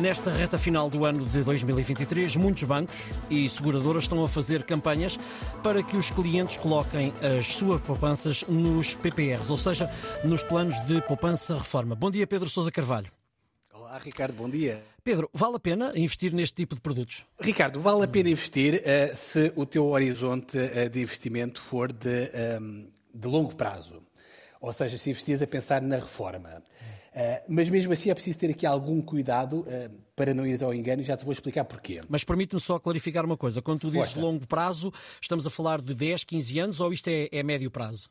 Nesta reta final do ano de 2023, muitos bancos e seguradoras estão a fazer campanhas para que os clientes coloquem as suas poupanças nos PPRs, ou seja, nos planos de poupança-reforma. Bom dia, Pedro Sousa Carvalho. Olá, Ricardo, bom dia. Pedro, vale a pena investir neste tipo de produtos? Ricardo, vale a pena investir uh, se o teu horizonte uh, de investimento for de, um, ehm, de longo prazo. Ou seja, se investires a pensar na reforma. Uh, mas mesmo assim é preciso ter aqui algum cuidado uh, para não ires ao engano e já te vou explicar porquê. Mas permite-me só clarificar uma coisa. Quando tu dizes Força. longo prazo, estamos a falar de 10, 15 anos ou isto é, é médio prazo?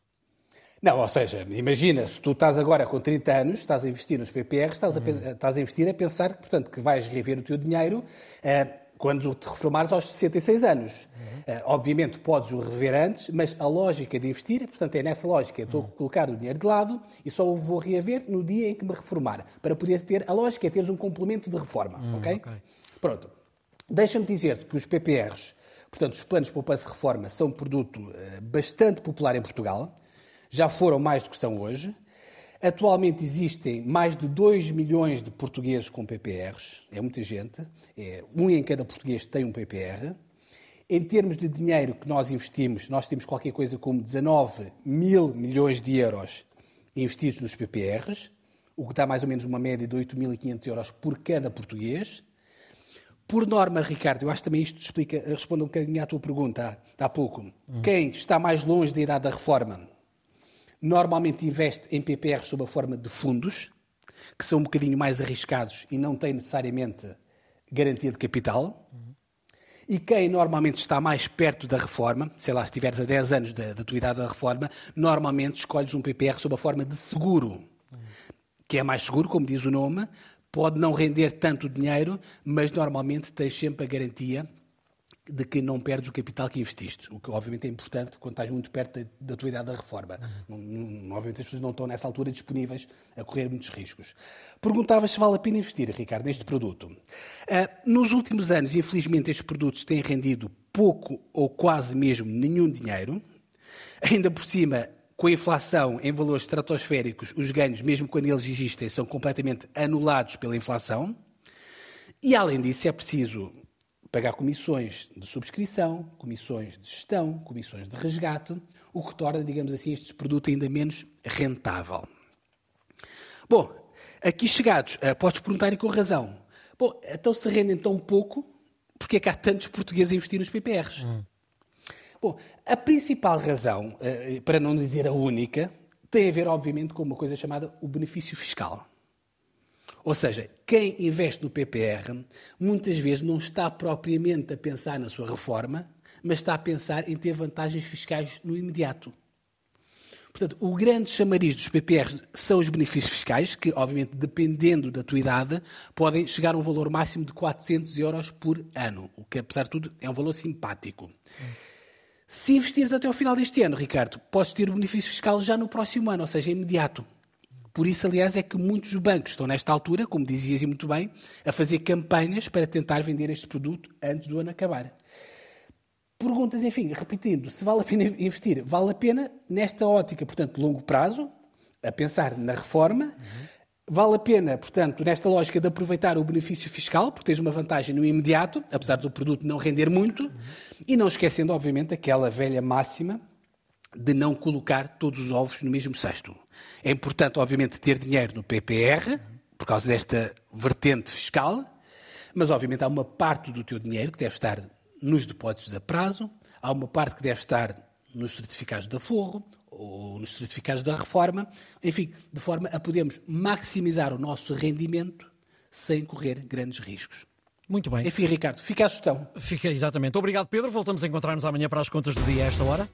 Não, ou seja, imagina, se tu estás agora com 30 anos, estás a investir nos PPRs, estás a, estás a investir a pensar portanto, que vais rever o teu dinheiro uh, quando te reformares aos 66 anos. Uhum. Uh, obviamente podes o rever antes, mas a lógica de investir, portanto, é nessa lógica. Estou a colocar o dinheiro de lado e só o vou reaver no dia em que me reformar. Para poder ter, a lógica é teres um complemento de reforma, uhum, ok? okay. Pronto. Deixa-me dizer-te que os PPRs, portanto, os planos de poupança-reforma, são um produto uh, bastante popular em Portugal. Já foram mais do que são hoje. Atualmente existem mais de 2 milhões de portugueses com PPRs, é muita gente, é, um em cada português tem um PPR. Em termos de dinheiro que nós investimos, nós temos qualquer coisa como 19 mil milhões de euros investidos nos PPRs, o que dá mais ou menos uma média de 8.500 euros por cada português. Por norma, Ricardo, eu acho que também isto explica, responde um bocadinho à tua pergunta há, há pouco. Uhum. Quem está mais longe da idade da reforma Normalmente investe em PPRs sob a forma de fundos, que são um bocadinho mais arriscados e não têm necessariamente garantia de capital. E quem normalmente está mais perto da reforma, sei lá, se estiveres a 10 anos da, da tua idade da reforma, normalmente escolhes um PPR sob a forma de seguro, que é mais seguro, como diz o nome, pode não render tanto dinheiro, mas normalmente tens sempre a garantia de que não perdes o capital que investiste, o que obviamente é importante quando estás muito perto da, da tua idade da reforma. Uhum. Não, obviamente as pessoas não estão nessa altura disponíveis a correr muitos riscos. Perguntavas se vale a pena investir, Ricardo, neste produto. Uh, nos últimos anos, infelizmente, estes produtos têm rendido pouco ou quase mesmo nenhum dinheiro. Ainda por cima, com a inflação em valores estratosféricos, os ganhos, mesmo quando eles existem, são completamente anulados pela inflação. E, além disso, é preciso pagar comissões de subscrição, comissões de gestão, comissões de resgate, o que torna, digamos assim, este produto ainda menos rentável. Bom, aqui chegados, uh, podes perguntar e com razão. Bom, então se rendem tão pouco, porque é que há tantos portugueses a investir nos PPRs? Hum. Bom, a principal razão, uh, para não dizer a única, tem a ver, obviamente, com uma coisa chamada o benefício fiscal. Ou seja, quem investe no PPR muitas vezes não está propriamente a pensar na sua reforma, mas está a pensar em ter vantagens fiscais no imediato. Portanto, o grande chamariz dos PPRs são os benefícios fiscais, que, obviamente, dependendo da tua idade, podem chegar a um valor máximo de 400 euros por ano, o que, apesar de tudo, é um valor simpático. Hum. Se investires até o final deste ano, Ricardo, podes ter o benefício fiscal já no próximo ano, ou seja, imediato. Por isso, aliás, é que muitos bancos estão nesta altura, como dizias muito bem, a fazer campanhas para tentar vender este produto antes do ano acabar. Perguntas, enfim, repetindo, se vale a pena investir? Vale a pena nesta ótica, portanto, longo prazo, a pensar na reforma. Uhum. Vale a pena, portanto, nesta lógica de aproveitar o benefício fiscal, porque tens uma vantagem no imediato, apesar do produto não render muito, uhum. e não esquecendo, obviamente, aquela velha máxima de não colocar todos os ovos no mesmo cesto. É importante, obviamente, ter dinheiro no PPR, por causa desta vertente fiscal, mas, obviamente, há uma parte do teu dinheiro que deve estar nos depósitos a prazo, há uma parte que deve estar nos certificados da Forro ou nos certificados da Reforma, enfim, de forma a podermos maximizar o nosso rendimento sem correr grandes riscos. Muito bem. Enfim, Ricardo, fica a sugestão. Fica, exatamente. Obrigado, Pedro. Voltamos a encontrar-nos amanhã para as contas do dia a esta hora.